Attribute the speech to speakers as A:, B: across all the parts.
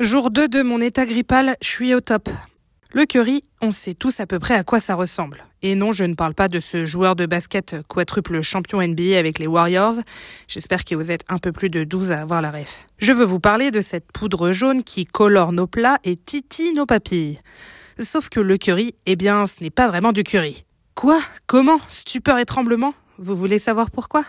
A: Jour 2 de mon état grippal, je suis au top. Le curry, on sait tous à peu près à quoi ça ressemble. Et non, je ne parle pas de ce joueur de basket quadruple champion NBA avec les Warriors. J'espère que vous êtes un peu plus de 12 à avoir la ref. Je veux vous parler de cette poudre jaune qui colore nos plats et titille nos papilles. Sauf que le curry, eh bien, ce n'est pas vraiment du curry. Quoi? Comment? Stupeur et tremblement? Vous voulez savoir pourquoi?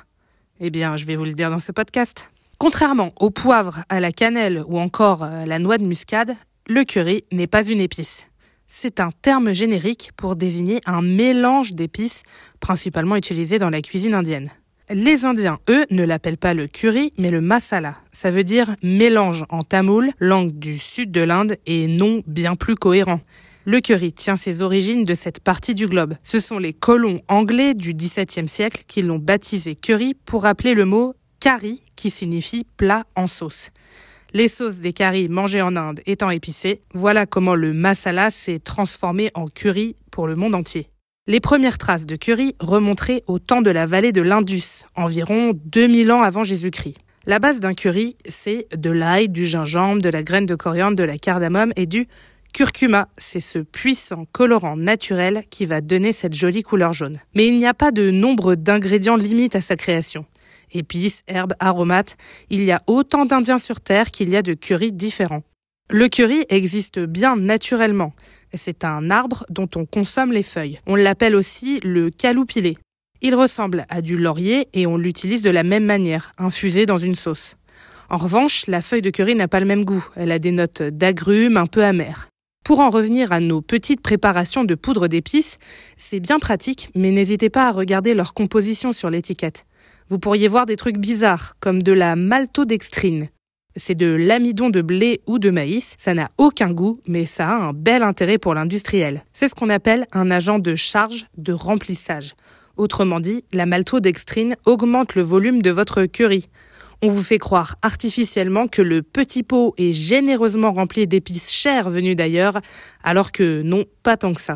A: Eh bien, je vais vous le dire dans ce podcast. Contrairement au poivre, à la cannelle ou encore à la noix de muscade, le curry n'est pas une épice. C'est un terme générique pour désigner un mélange d'épices, principalement utilisé dans la cuisine indienne. Les Indiens, eux, ne l'appellent pas le curry, mais le masala. Ça veut dire mélange en tamoul, langue du sud de l'Inde, et nom bien plus cohérent. Le curry tient ses origines de cette partie du globe. Ce sont les colons anglais du XVIIe siècle qui l'ont baptisé curry pour rappeler le mot curry qui signifie plat en sauce. Les sauces des currys mangées en Inde étant épicées, voilà comment le masala s'est transformé en curry pour le monde entier. Les premières traces de curry remonteraient au temps de la vallée de l'Indus, environ 2000 ans avant Jésus-Christ. La base d'un curry, c'est de l'ail, du gingembre, de la graine de coriandre, de la cardamome et du curcuma. C'est ce puissant colorant naturel qui va donner cette jolie couleur jaune. Mais il n'y a pas de nombre d'ingrédients limites à sa création épices, herbes, aromates. Il y a autant d'Indiens sur Terre qu'il y a de curry différents. Le curry existe bien naturellement. C'est un arbre dont on consomme les feuilles. On l'appelle aussi le caloupilé. Il ressemble à du laurier et on l'utilise de la même manière, infusé dans une sauce. En revanche, la feuille de curry n'a pas le même goût. Elle a des notes d'agrumes un peu amères. Pour en revenir à nos petites préparations de poudre d'épices, c'est bien pratique, mais n'hésitez pas à regarder leur composition sur l'étiquette vous pourriez voir des trucs bizarres, comme de la maltodextrine. C'est de l'amidon de blé ou de maïs, ça n'a aucun goût, mais ça a un bel intérêt pour l'industriel. C'est ce qu'on appelle un agent de charge de remplissage. Autrement dit, la maltodextrine augmente le volume de votre curry. On vous fait croire artificiellement que le petit pot est généreusement rempli d'épices chères venues d'ailleurs, alors que non, pas tant que ça.